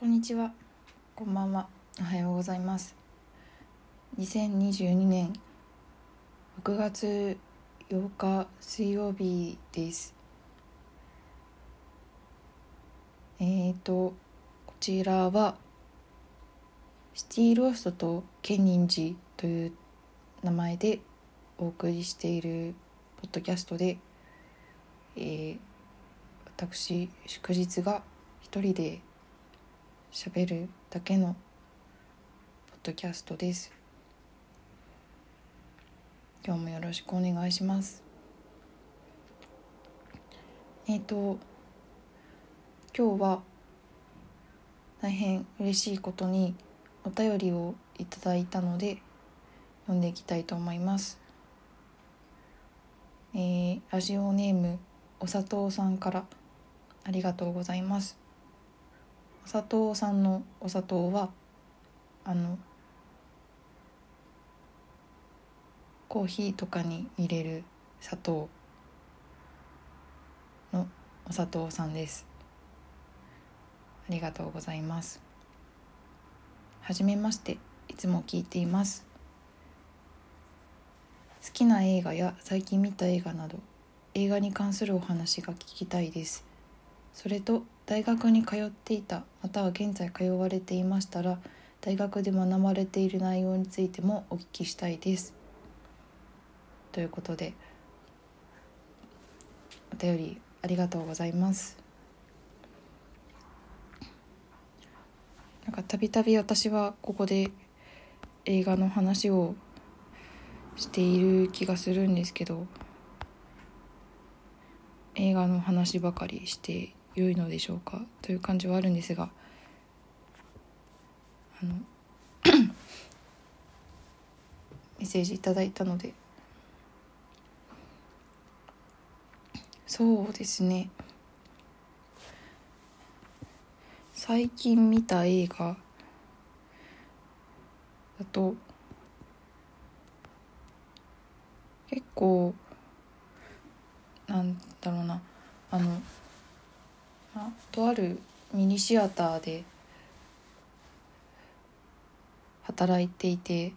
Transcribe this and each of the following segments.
こんにちは。こんばんは。おはようございます。2022年6月8日水曜日です。えーと、こちらはシティローストとケニンジという名前でお送りしているポッドキャストで、えー私祝日が一人で喋るだけのポッドキャストです。今日もよろしくお願いします。えっ、と今日は大変嬉しいことにお便りをいただいたので読んでいきたいと思います。えーラジオネームお砂糖さんからありがとうございます。砂糖さんのお砂糖はあのコーヒーとかに入れる砂糖のお砂糖さんです。ありがとうございます。はじめましていつも聞いています。好きな映画や最近見た映画など映画に関するお話が聞きたいです。それと大学に通っていたまたは現在通われていましたら大学で学ばれている内容についてもお聞きしたいです。ということでお便りありがとうございます。なんかたびたび私はここで映画の話をしている気がするんですけど映画の話ばかりして良いのでしょうかという感じはあるんですがあの メッセージいただいたので。そうですね。最近見た映画だと結構なんだろうな。あのとあるミニシアターで働いていて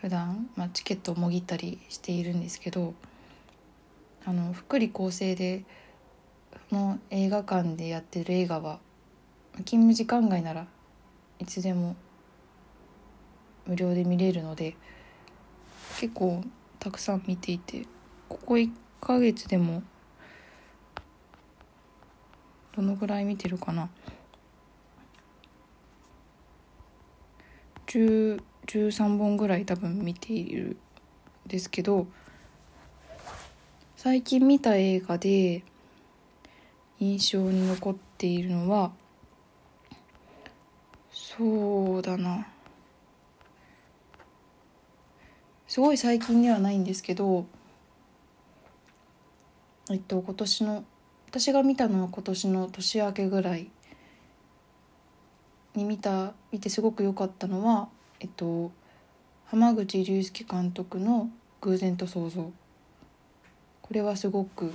普段、まあ、チケットをもぎったりしているんですけどあの福利厚生での映画館でやってる映画は勤務時間外ならいつでも無料で見れるので結構たくさん見ていてここ1ヶ月でもどのぐらい見てるかな？10 13本ぐらい多分見ているんですけど最近見た映画で印象に残っているのはそうだな。すごい最近ではないんですけどえっと今年の私が見たのは今年の年明けぐらいに見た見てすごく良かったのはえっと浜口竜介監督の「偶然と想像」これはすごく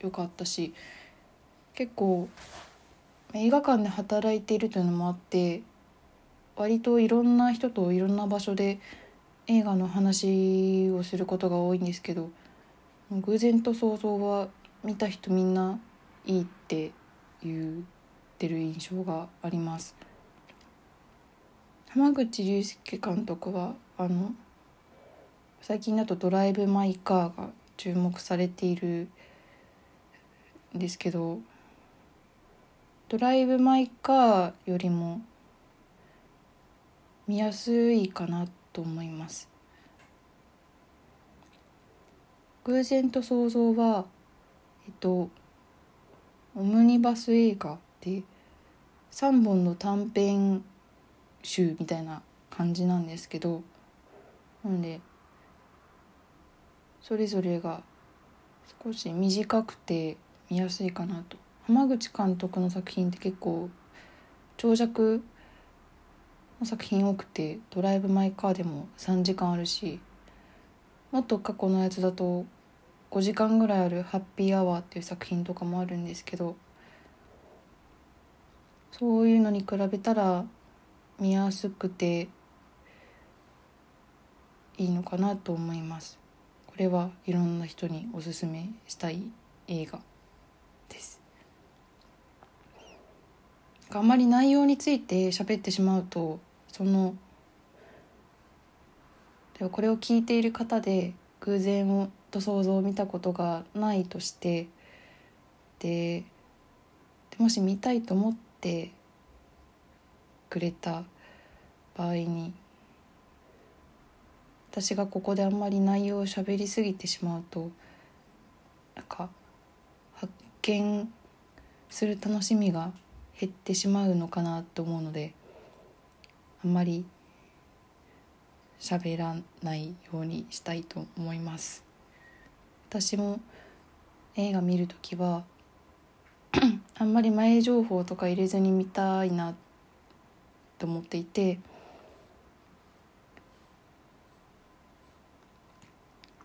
良かったし結構映画館で働いているというのもあって割といろんな人といろんな場所で映画の話をすることが多いんですけど「偶然と想像」は見た人みんないいって言ってる印象があります。浜口竜介監督はあの最近だと「ドライブ・マイ・カー」が注目されているんですけど「ドライブ・マイ・カー」よりも見やすいかなと思います。偶然と想像はえっとオムニバス映画で3本の短編集みたいな感じなんですけどなのでそれぞれが少し短くて見やすいかなと。浜口監督の作品って結構長尺の作品多くて「ドライブ・マイ・カー」でも3時間あるしもっと過去のやつだと5時間ぐらいある「ハッピーアワー」っていう作品とかもあるんですけどそういうのに比べたら見やすくていいのかなと思います。これはいろんな人におすすめしたい映画です。あんまり内容について喋ってしまうとそのではこれを聞いている方で偶然をと想像を見たことがないとしてでもし見たいと思ってくれた場合に私がここであんまり内容を喋りすぎてしまうとなんか発見する楽しみが減ってしまうのかなと思うのであんまり喋らないようにしたいと思います。私も映画見るときは あんまり前情報とか入れずに見たいなと思っていて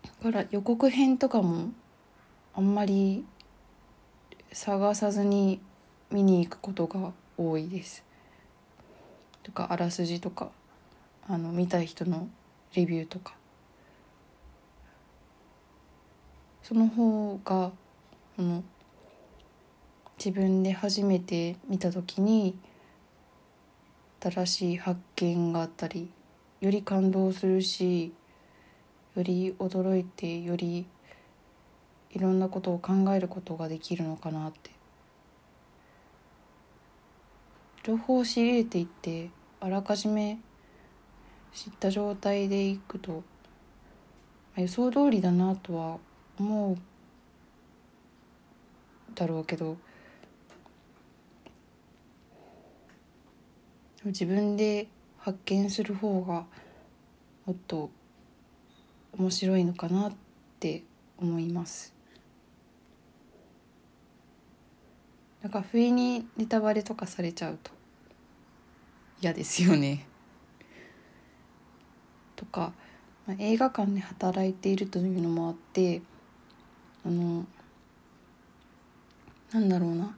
だから予告編とかもあんまり探さずに見に行くことが多いです。とかあらすじとかあの見たい人のレビューとかその方がの自分で初めて見た時に新しい発見があったりより感動するしより驚いてよりいろんなことを考えることができるのかなって。情報を仕入れていってあらかじめ知った状態でいくと予想通りだなとは思うだろうけど自分で発見する方がもっと面白いのかなって思います。なんか不意にネタバレとかされちゃうと嫌ですよね。とか、まあ、映画館で働いているというのもあってあのなんだろうな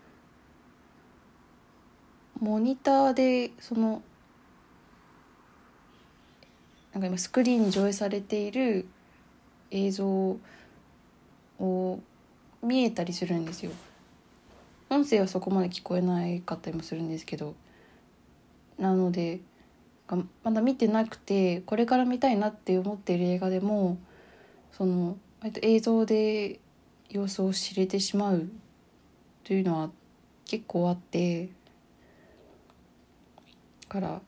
モニターでそのなんか今スクリーンに上映されている映像を見えたりするんですよ。音声はそこまで聞こえないかったりもするんですけどなのでまだ見てなくてこれから見たいなって思っている映画でもその映像で様子を知れてしまうというのは結構あってから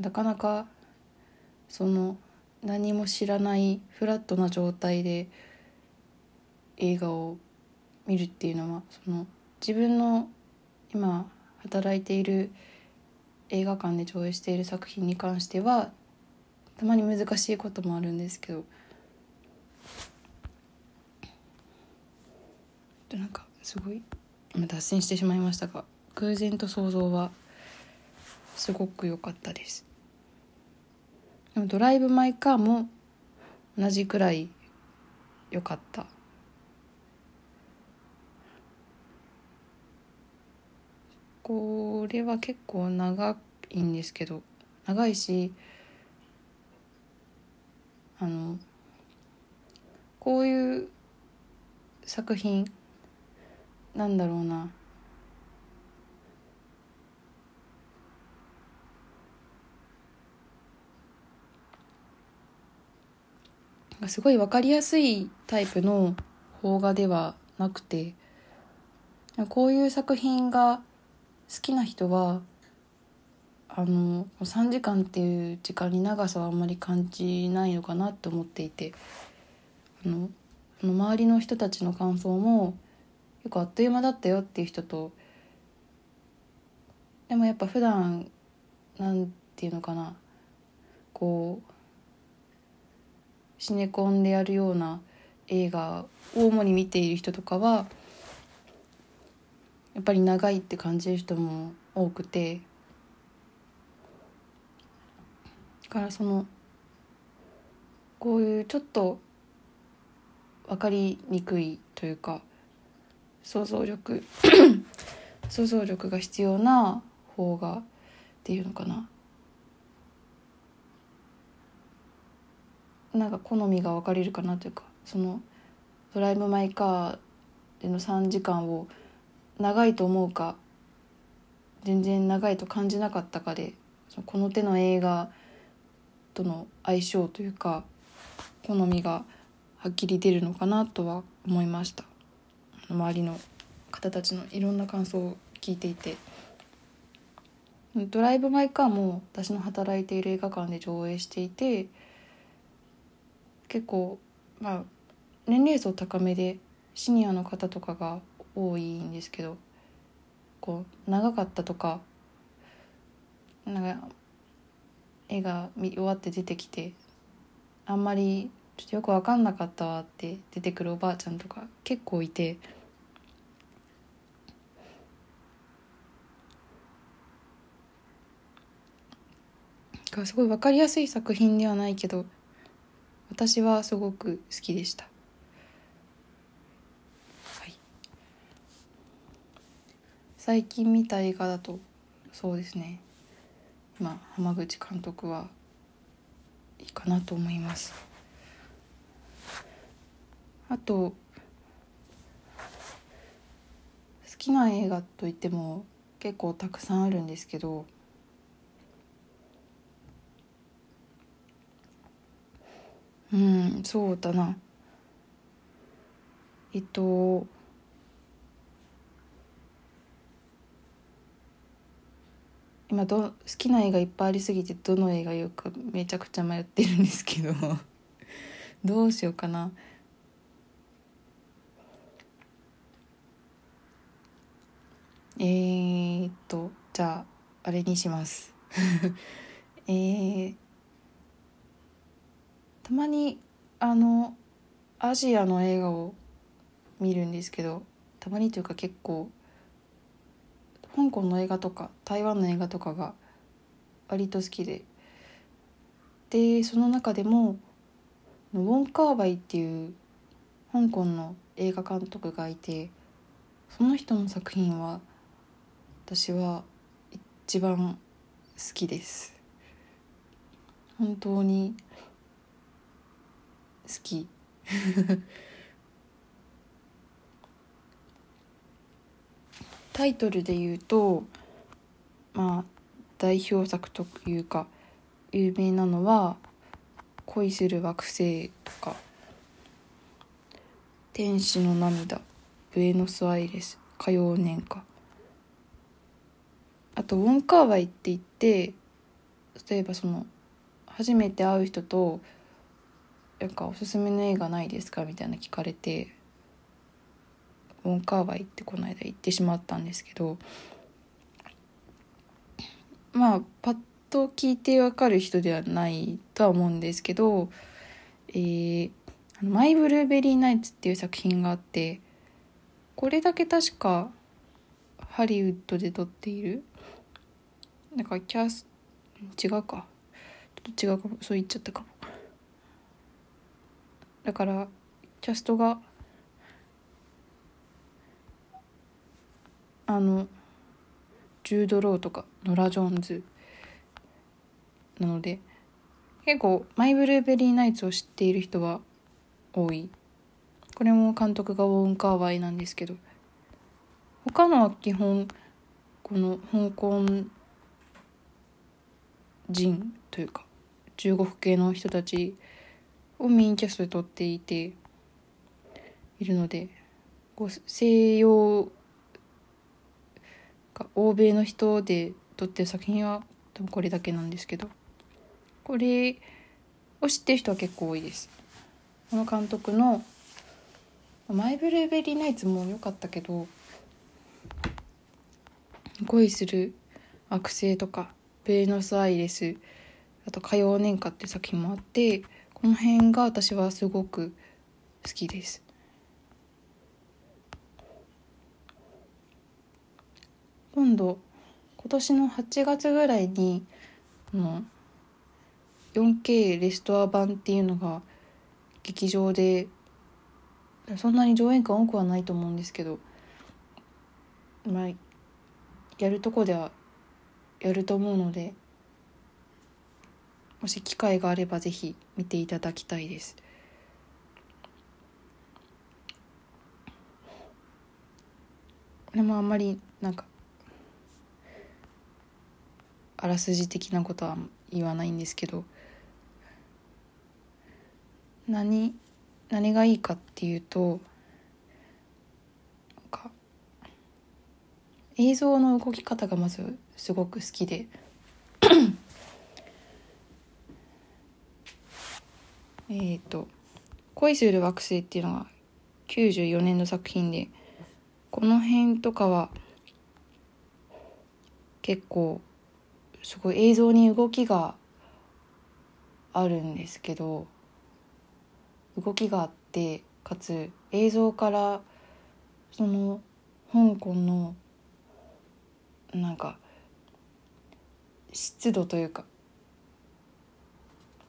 なかなかその何も知らないフラットな状態で映画を見るっていうのはその自分の今働いている映画館で上映している作品に関してはたまに難しいこともあるんですけどなんかすごい今脱線してしまいましたが偶然と想像はすごく良かったです。でもドライブ・マイ・カーも同じくらい良かった。これは結構長いんですけど長いしあのこういう作品なんだろうな。すごい分かりやすいタイプの邦画ではなくてこういう作品が好きな人はあの3時間っていう時間に長さはあんまり感じないのかなって思っていてあのの周りの人たちの感想も結構あっという間だったよっていう人とでもやっぱ普段なんていうのかなこうシネコンでやるような映画を主に見ている人とかはやっぱり長いって感じる人も多くてだからそのこういうちょっと分かりにくいというか想像力。想像力が必要な方がっていうのかな。なんか好みが分かれるかなというかその「ドライブ・マイ・カー」での3時間を長いと思うか全然長いと感じなかったかでこの手の映画との相性というか好みがはっきり出るのかなとは思いました。周りの方たちのいろんな感想を聞いていてドライブ・マイ・カーも私の働いている映画館で上映していて結構まあ年齢層高めでシニアの方とかが多いんですけどこう長かったとかなんか絵が見終わって出てきてあんまりちょっとよく分かんなかったわって出てくるおばあちゃんとか結構いて。すごい分かりやすい作品ではないけど私はすごく好きでした。最近見た映画だとそうですね。まあ浜口監督はいいかなと思います。あと好きな映画といっても結構たくさんあるんですけどうんそうだな。えっと今ど好きな映画いっぱいありすぎてどの映画言うかめちゃくちゃ迷ってるんですけど。どうしようかな。えー、っとじゃああれにします。えー、たまにあのアジアの映画を見るんですけどたまにというか結構香港の映画とか台湾の映画とかが割と好きで。でその中でもウォン・カーバイっていう香港の映画監督がいてその人の作品は私は一番好きです。本当にき。タイトルで言うとまあ代表作というか有名なのは「恋する惑星」とか「天使の涙」「ブエノスアイレス」「火曜年歌」あと「ウォンカーワイ」って言って例えばその初めて会う人と「なんかおすすめの映画ないですか?」みたいな聞かれてウォンカーワイってこの間言ってしまったんですけどまあパッと聞いてわかる人ではないとは思うんですけど「えー、マイ・ブルーベリー・ナイツ」っていう作品があってこれだけ確かハリウッドで撮っているなんかキャス違うか。ちょっと違うかも。そう言っちゃったかも。だからキャストがあのジュード・ローとかノラ・ジョーンズなので結構「マイ・ブルーベリー・ナイツ」を知っている人は多い。これも監督がウォン・カーワイなんですけど他のは基本この香港人というか中国系の人たちをメインキャストで撮っていているのでこう西洋欧米の人で撮ってる作品は多分これだけなんですけどこれを知ってる人は結構多いです。この監督の「マイ・ブルーベリー・ナイツ」も良かったけど「恋する惑星」とか「ベーノス・アイレス」あと「火曜年歌」っていう作品もあってこの辺が私はすごく好きです。今度今年の8月ぐらいにの 4K レストア版っていうのが劇場でそんなに上映感多くはないと思うんですけどまあやるとこではやると思うのでもし機会があればぜひ見ていただきたいです。これもあんまりなんかあらすじ的なことは言わないんですけど何何がいいかっていうとなんか映像の動き方がまずすごく好きでえっと「恋する惑星」っていうのが94年の作品でこの辺とかは結構すごい映像に動きがあるんですけど動きがあってかつ映像からその香港のなんか湿度というか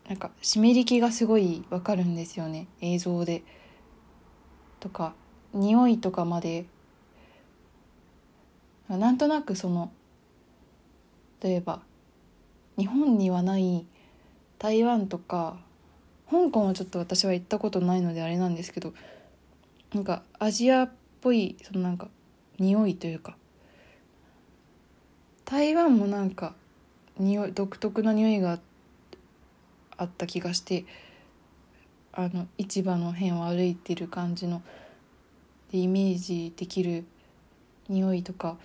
なんか湿り気がすごいわかるんですよね。映像で。とか匂いとかまで。なんとなくその例えば日本にはない台湾とか香港はちょっと私は行ったことないのであれなんですけどなんかアジアっぽいそのなんか匂いというか。台湾もなんか匂い独特な匂いがあってあった気がしてあの市場の辺を歩いてる感じのでイメージできる匂いとか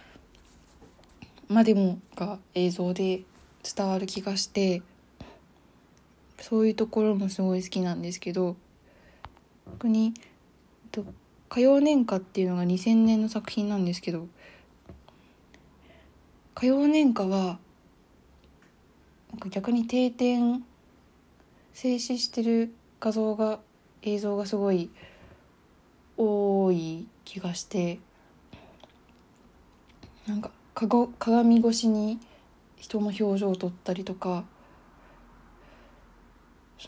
までもが映像で伝わる気がしてそういうところもすごい好きなんですけど逆に「火曜年歌」っていうのが2000年の作品なんですけど火曜年歌はなんか逆に定点静止してる画像が映像がすごい多い気がしてなんか鏡越しに人の表情を撮ったりとか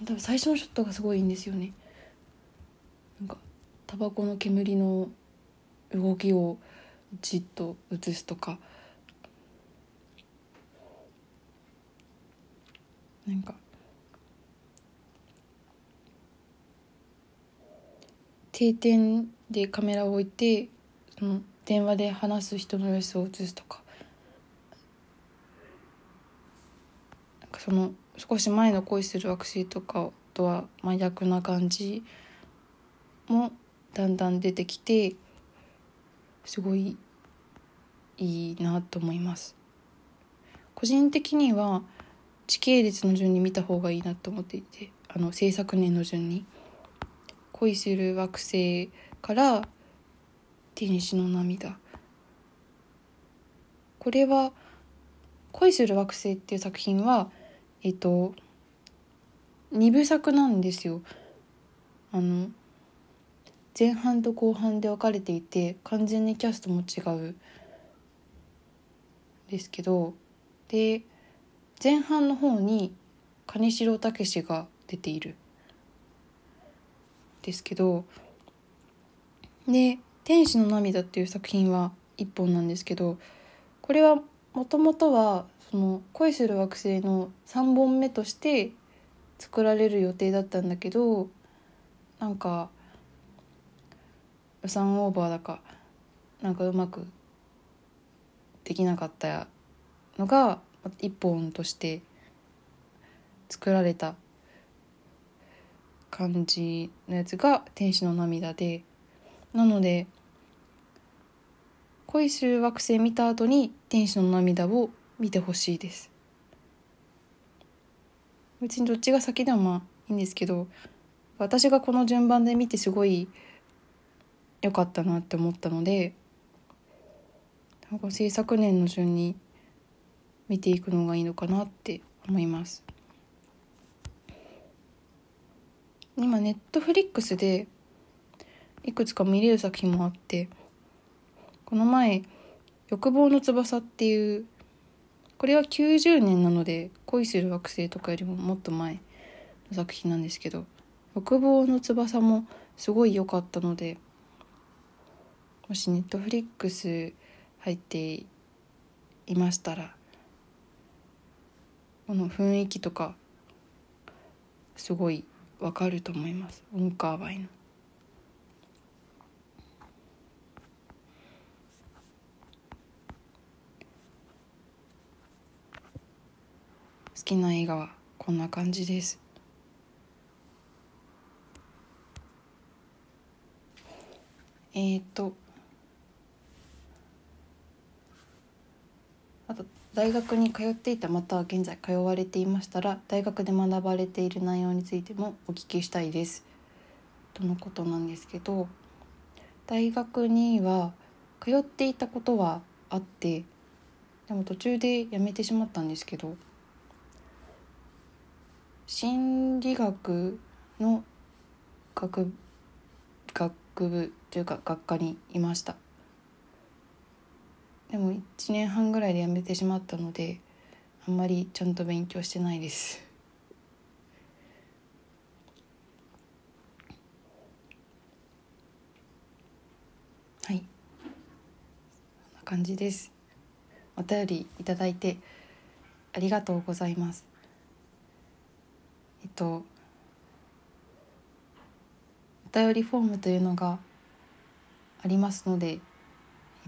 多分最初のショットがすごいいいんですよね。なんかタバコの煙の動きをじっと映すとか。なんか定点でカメラを置いてその電話で話す人の様子を映すとか。なんかその少し前の恋する惑星とかとは真逆な感じもだんだん出てきてすごいいいなと思います。個人的には時系列の順に見た方がいいなと思っていてあの制作年の順に。恋する惑星から天使の涙。これは「恋する惑星」っていう作品はえっと2部作なんですよ。あの前半と後半で分かれていて完全にキャストも違う。ですけどで前半の方に金城武が出ている。ですけどで天使の涙」っていう作品は一本なんですけどこれはもともとはその恋する惑星の3本目として作られる予定だったんだけどなんか予算オーバーだかなんかうまくできなかったのが一本として作られた感じのやつが「天使の涙で」なので恋する惑星見た後に天使の涙を見てほしいです。別にどっちが先でもまあいいんですけど私がこの順番で見てすごい良かったなって思ったので制作年の順に見ていくのがいいのかなって思います。今ネットフリックスでいくつか見れる作品もあってこの前「欲望の翼」っていうこれは90年なので「恋する惑星」とかよりももっと前の作品なんですけど「欲望の翼」もすごい良かったのでもしネットフリックス入っていましたらこの雰囲気とかすごいわかると思いますウンカーワイの。好きな映画はこんな感じですえ、っーと大学に通っていたまたは現在通われていましたら大学で学ばれている内容についてもお聞きしたいです。とのことなんですけど大学には通っていたことはあってでも途中で辞めてしまったんですけど心理学の学学部というか学科にいました。でも1年半ぐらいで辞めてしまったのであんまりちゃんと勉強してないです。はい。こんな感じです。お便りいただいてありがとうございます。えっとお便りフォームというのがありますのでえっ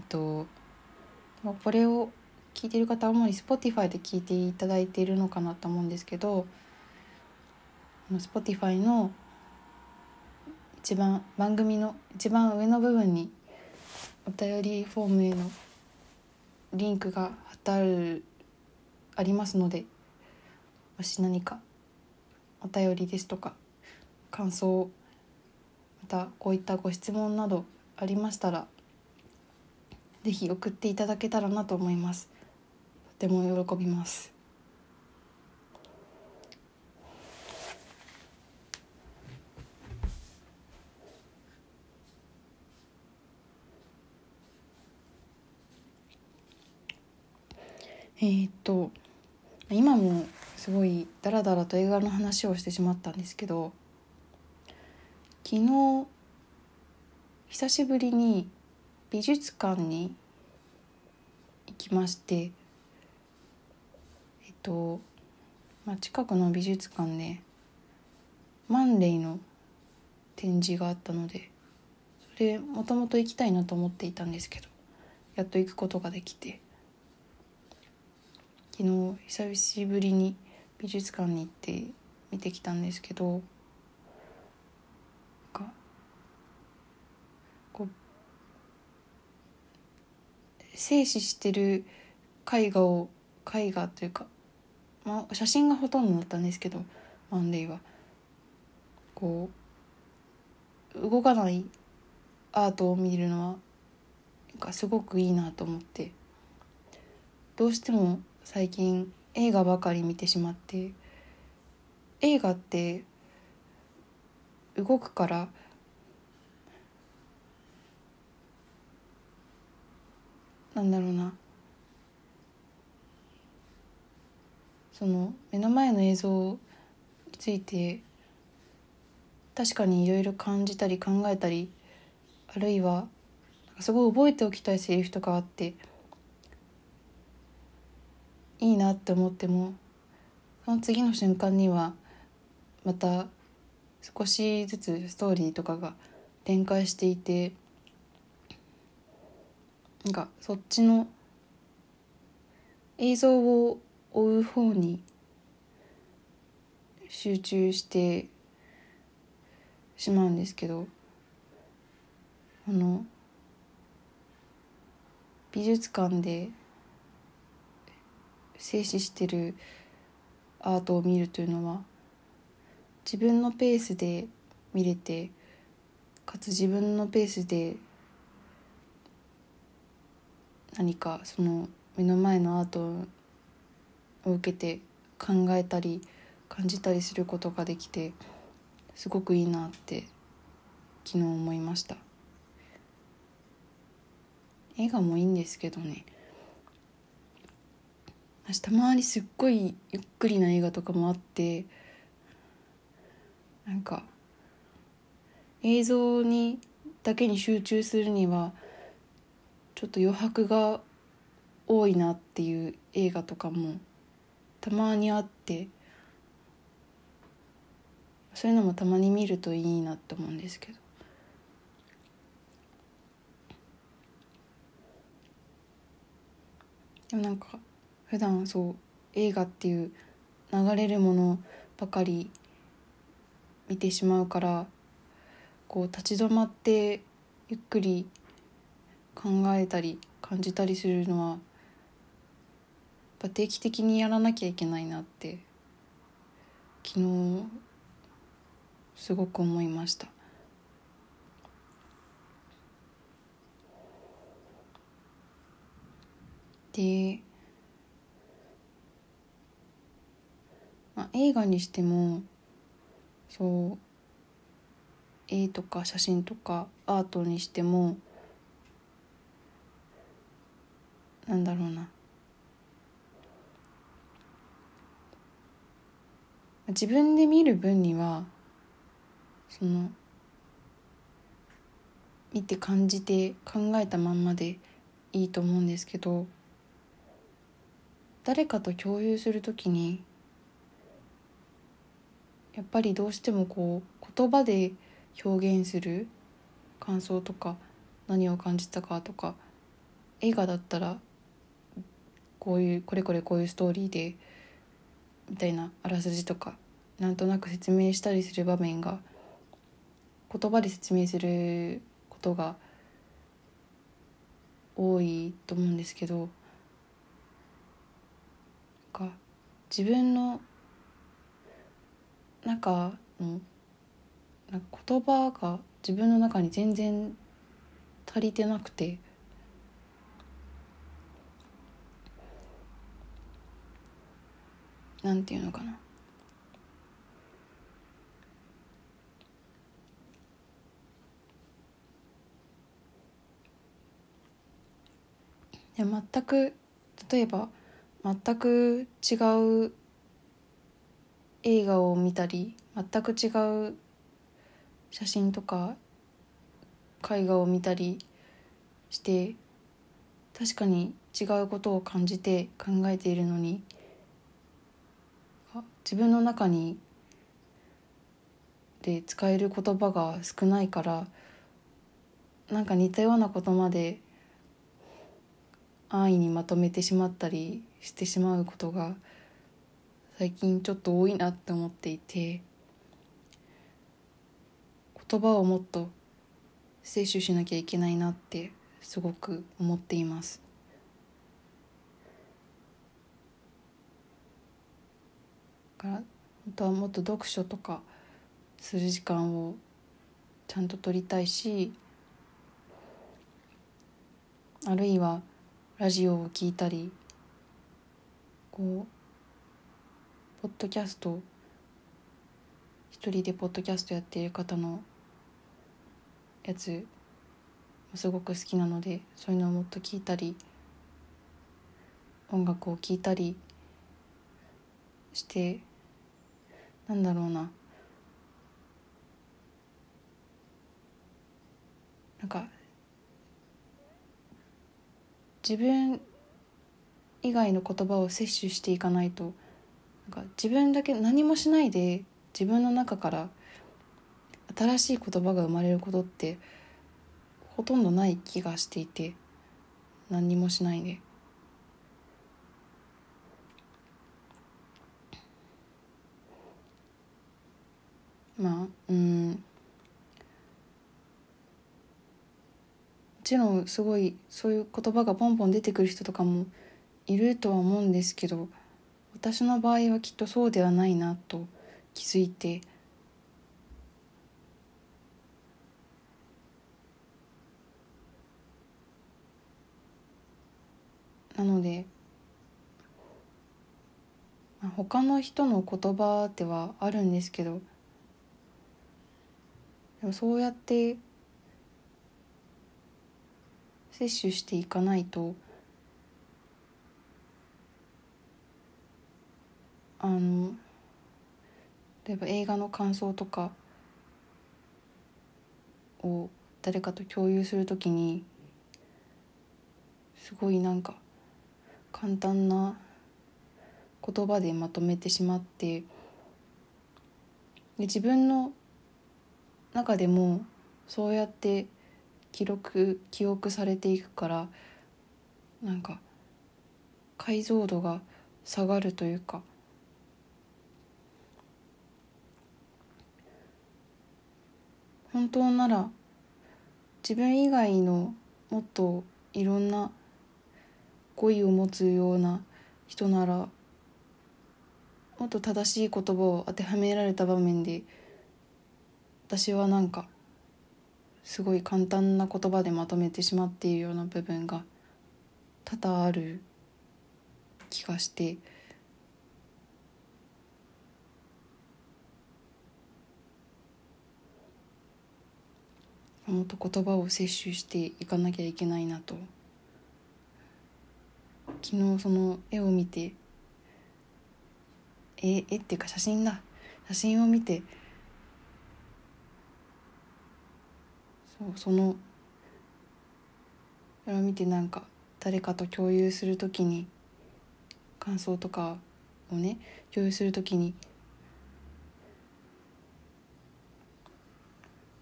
とこれを聞いてる方は主に Spotify で聞いていただいているのかなと思うんですけど Spotify の一番番組の一番上の部分にお便りフォームへのリンクが貼ってあるありますのでもし何かお便りですとか感想またこういったご質問などありましたらぜひ送っていただけたらなと思います。とても喜びます。えー、っと今もすごいダラダラと映画の話をしてしまったんですけど昨日久しぶりに美術館に行きましてえっと、まあ、近くの美術館でマンレイの展示があったのでそれもともと行きたいなと思っていたんですけどやっと行くことができて昨日久しぶりに美術館に行って見てきたんですけど静止してる絵画を絵画というか、まあ、写真がほとんどだったんですけどマンデーは。こう動かないアートを見るのはなんかすごくいいなと思って。どうしても最近映画ばかり見てしまって映画って動くからなんだろうな。その目の前の映像について確かにいろいろ感じたり考えたりあるいはすごい覚えておきたいセリフとかあっていいなって思ってもその次の瞬間にはまた少しずつストーリーとかが展開していてなんかそっちの映像を追う方に集中してしまうんですけどあの美術館で静止してるアートを見るというのは自分のペースで見れてかつ自分のペースで何かその目の前のアートを受けて考えたり感じたりすることができてすごくいいなって昨日思いました。映画もいいんですけどね。私たまにすっごいゆっくりな映画とかもあってなんか映像にだけに集中するにはちょっと余白が多いなっていう映画とかもたまにあってそういうのもたまに見るといいなって思うんですけど。でもなんか普段そう映画っていう流れるものばかり見てしまうからこう立ち止まってゆっくり考えたり感じたりするのは定期的にやらなきゃいけないなって昨日すごく思いました。で、まあ、映画にしてもそう絵とか写真とかアートにしてもなんだろうな。自分で見る分にはその見て感じて考えたまんまでいいと思うんですけど誰かと共有するときにやっぱりどうしてもこう言葉で表現する感想とか何を感じたかとか映画だったらこういうこれこれこういうストーリーでみたいなあらすじとかなんとなく説明したりする場面が言葉で説明することが多いと思うんですけどか自分の中のなんか言葉が自分の中に全然足りてなくてなんていうのかな。で全く例えば全く違う映画を見たり全く違う写真とか絵画を見たりして確かに違うことを感じて考えているのに自分の中にで使える言葉が少ないからなんか似たようなことまで安易にまとめてしまったりしてしまうことが最近ちょっと多いなって思っていて言葉をもっと摂取しなきゃいけないなってすごく思っています。から本当はもっと読書とかする時間をちゃんと取りたいしあるいはラジオを聞いたりこうポッドキャスト一人でポッドキャストやっている方のやつすごく好きなのでそういうのをもっと聞いたり音楽を聴いたりしてなんだろうななんか自分以外の言葉を摂取していかないとなんか自分だけ何もしないで自分の中から新しい言葉が生まれることってほとんどない気がしていて何もしないで。まあうん。もちろんすごいそういう言葉がポンポン出てくる人とかもいるとは思うんですけど私の場合はきっとそうではないなと気づいて。なので、まあ、他の人の言葉ではあるんですけどでもそうやって摂取していかないとあの例えば映画の感想とかを誰かと共有するときにすごいなんか簡単な言葉でまとめてしまってで自分の中でもそうやって記録記憶されていくからなんか解像度が下がるというか。本当なら自分以外のもっといろんな語彙を持つような人ならもっと正しい言葉を当てはめられた場面で私はなんかすごい簡単な言葉でまとめてしまっているような部分が多々ある気がして。もっと言葉を摂取していかなきゃいけないなと。昨日その絵を見て絵絵っていうか写真だ。写真を見てそうそのそれを見てなんか誰かと共有するときに感想とかをね共有するときに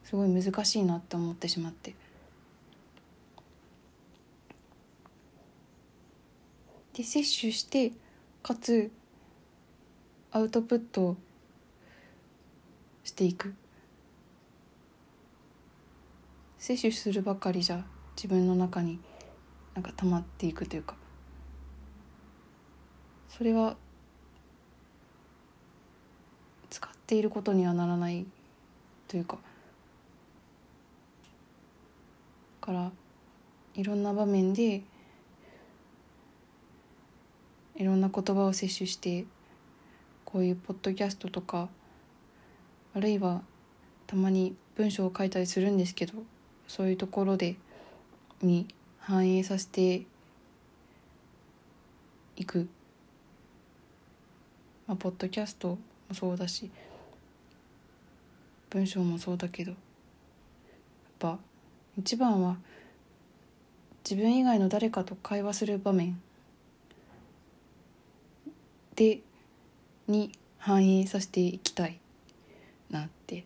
すごい難しいなって思ってしまって。で摂取してかつアウトプットしていく。摂取するばかりじゃ自分の中になんか溜まっていくというか。それは使っていることにはならないというか。からいろんな場面でいろんな言葉を摂取してこういうポッドキャストとかあるいはたまに文章を書いたりするんですけどそういうところでに反映させていく、まあ、ポッドキャストもそうだし文章もそうだけどやっぱ一番は自分以外の誰かと会話する場面。でに反映させていきたいなって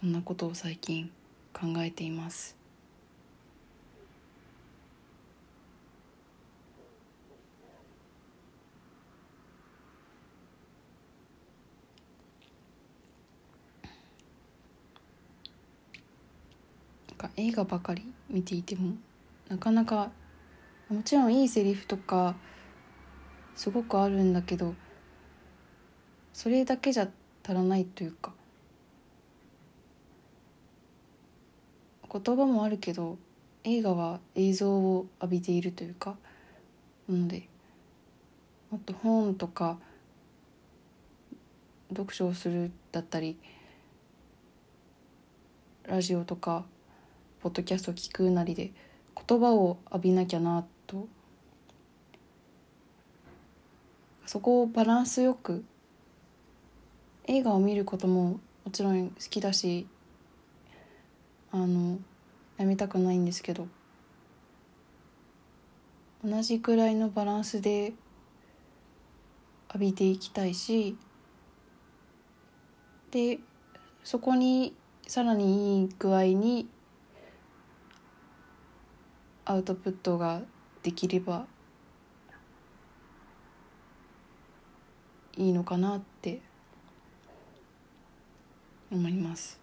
そんなことを最近考えています。映画ばかり見ていてもなかなかもちろんいいセリフとかすごくあるんだけどそれだけじゃ足らないというか。言葉もあるけど映画は映像を浴びているというかなのでもっと本とか読書をするだったりラジオとかポッドキャストを聞くなりで言葉を浴びなきゃなと。そこをバランスよく映画を見ることももちろん好きだしあのやめたくないんですけど同じくらいのバランスで浴びていきたいしでそこにさらにいい具合にアウトプットができればいいのかなって思います。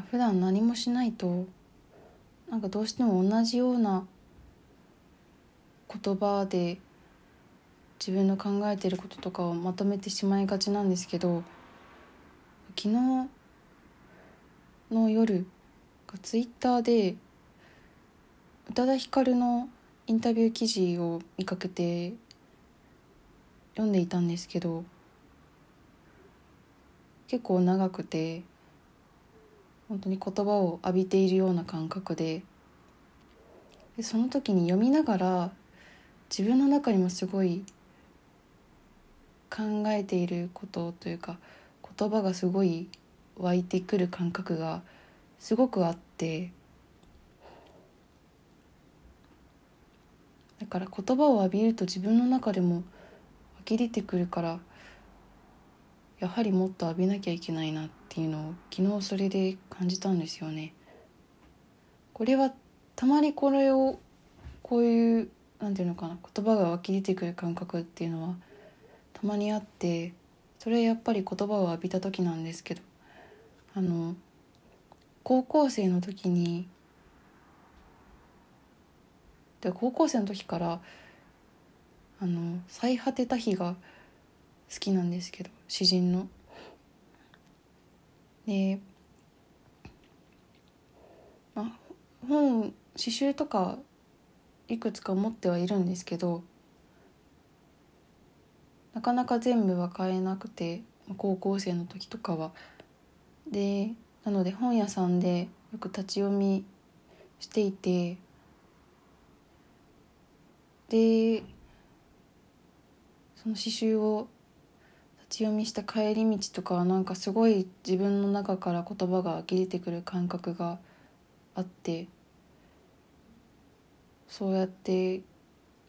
普段何もしないとなんかどうしても同じような言葉で自分の考えてることとかをまとめてしまいがちなんですけど昨日の夜ツイッターで宇多田ヒカルのインタビュー記事を見かけて読んでいたんですけど結構長くて本当に言葉を浴びているような感覚で。でその時に読みながら自分の中にもすごい考えていることというか言葉がすごい湧いてくる感覚がすごくあって。だから言葉を浴びると自分の中でも湧き出てくるからやはりもっと浴びなきゃいけないなっていうのを昨日それで感じたんですよね。これはたまにこれをこういうなんていうのかな言葉が湧き出てくる感覚っていうのはたまにあってそれやっぱり言葉を浴びた時なんですけどあの高校生の時にで高校生の時からあの「最果てた日」が好きなんですけど詩人の。でまあ本詩集とかいくつか持ってはいるんですけどなかなか全部は買えなくて高校生の時とかは。でなので本屋さんでよく立ち読みしていてでその詩集を読みした帰り道とかはなんかすごい自分の中から言葉が湧き出てくる感覚があってそうやって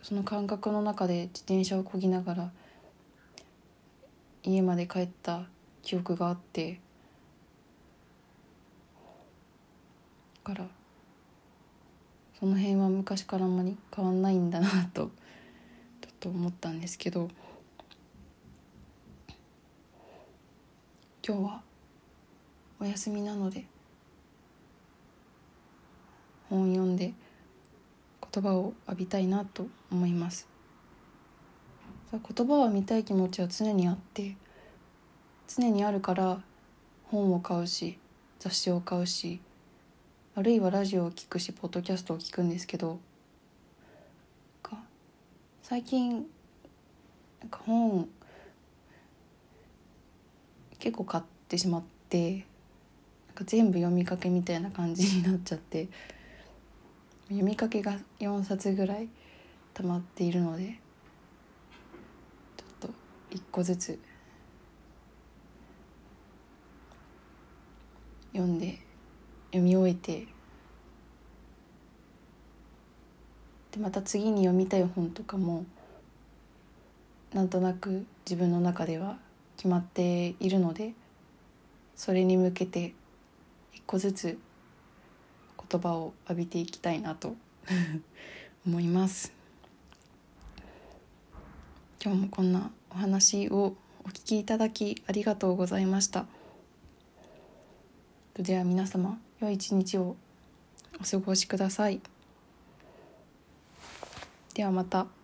その感覚の中で自転車をこぎながら家まで帰った記憶があってだからその辺は昔からあんまり変わんないんだなとちょっと思ったんですけど。今日はお休みなので本読んで言葉を浴びたいなと思います。言葉を見たい気持ちは常にあって常にあるから本を買うし雑誌を買うしあるいはラジオを聴くしポッドキャストを聞くんですけど最近なんか本結構買ってしまってなんか全部読みかけみたいな感じになっちゃって読みかけが4冊ぐらい溜まっているのでちょっと1個ずつ読んで読み終えてでまた次に読みたい本とかもなんとなく自分の中では決まっているのでそれに向けて一個ずつ言葉を浴びていきたいなと 思います今日もこんなお話をお聞きいただきありがとうございましたでは皆様良い一日をお過ごしください。ではまた。